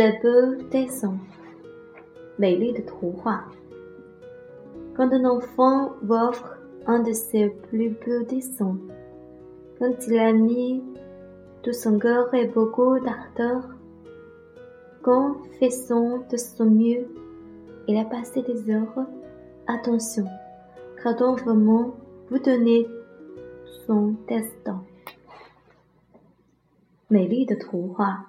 Le Beau Quand un enfant vous offre un de ses plus beaux dessins, quand il a mis tout son cœur et beaucoup d'ardeur, quand faisant de son mieux, il a passé des heures, attention, on vraiment vous donner son destin. 美丽的图画。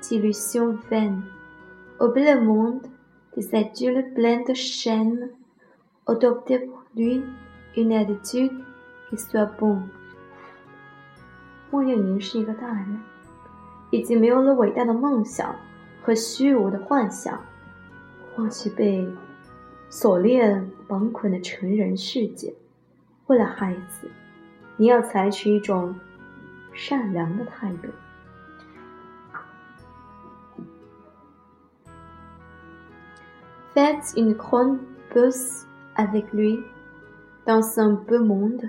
bout adultes adoptaient attitude chaînes vaine. monde, des pleins de d'illusion du Au pour 是一个大人，已经没有了伟大的梦，想和虚无的幻想，忘记被锁链。绑捆的成人世界。为了孩子，你要采取一种善良的态度。Faites une grande pause avec lui dans un beau monde,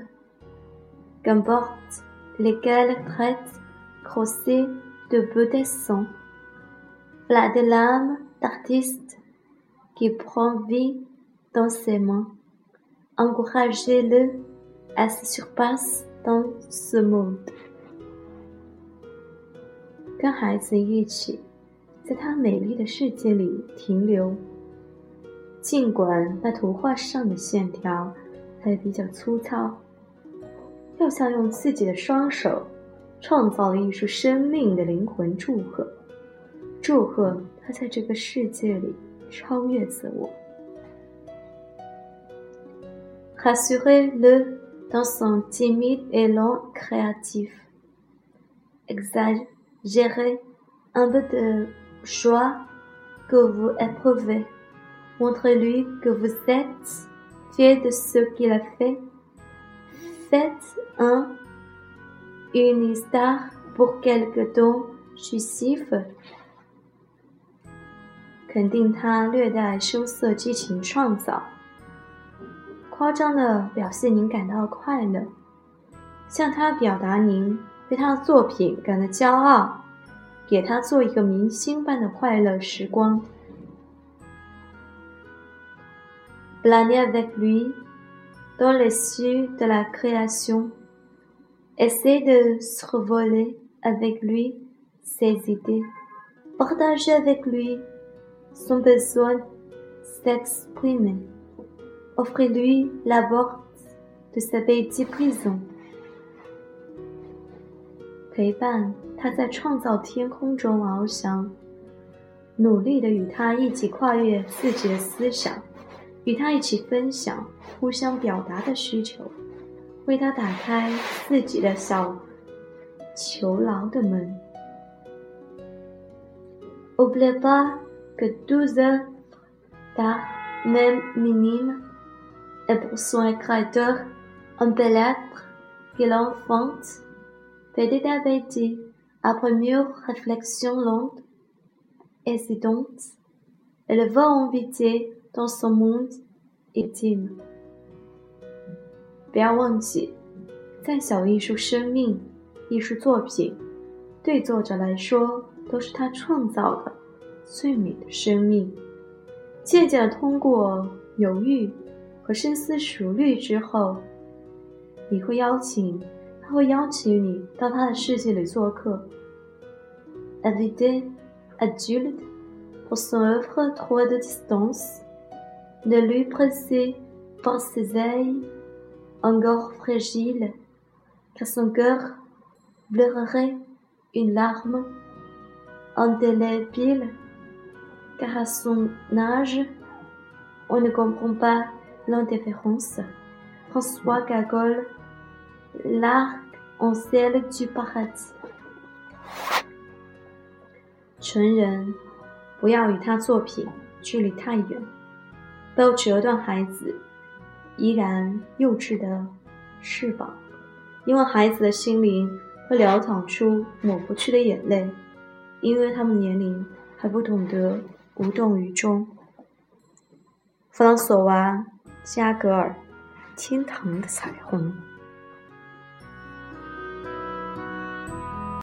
qu'importe lesquels traits grossiers de beauté dessin. Voilà de l'âme d'artiste qui prend vie dans ses mains. Encouragez-le à se surpasser dans ce monde. 尽管那图画上的线条还比较粗糙，又像用自己的双手创造了艺术生命的灵魂，祝贺，祝贺他在这个世界里超越自我。Rassurez-le dans son timide et l e n créatif. Exagérez un peu de joie que vous éprouvez. 肯定他略带羞涩、激情、创造、夸张的表现，您感到快乐，向他表达您对他的作品感到骄傲，给他做一个明星般的快乐时光。planer avec lui dans les cieux de la création, essayer de survoler avec lui ses idées, partager avec lui son besoin s'exprimer, offrir-lui la porte de sa petite prison. N'oubliez pas que douze heures même minime est pour son créateur un bel être qui l'enfante petit à après mûre réflexion si hésitante, elle va inviter Dans s o monde, et b i e 不要忘记，再小的艺术生命、艺术作品，对作者来说都是他创造的最美的生命。渐渐的，通过犹豫和深思熟虑之后，你会邀请，他会邀请你到他的世界里做客。e v e r y d a y a d u l t e pour son œuvre, trop de distance. Ne lui presser pas ses ailes encore fragiles, car son cœur pleurerait une larme en pile, car à son âge, on ne comprend pas l'indifférence. François Gagol, l'arc en ciel du paradis. 成人，不要与他作品，距离太远。都折断孩子依然幼稚的翅膀，因为孩子的心灵会潦草出抹不去的眼泪，因为他们年龄还不懂得无动于衷。弗朗索瓦·加格尔，《天堂的彩虹》。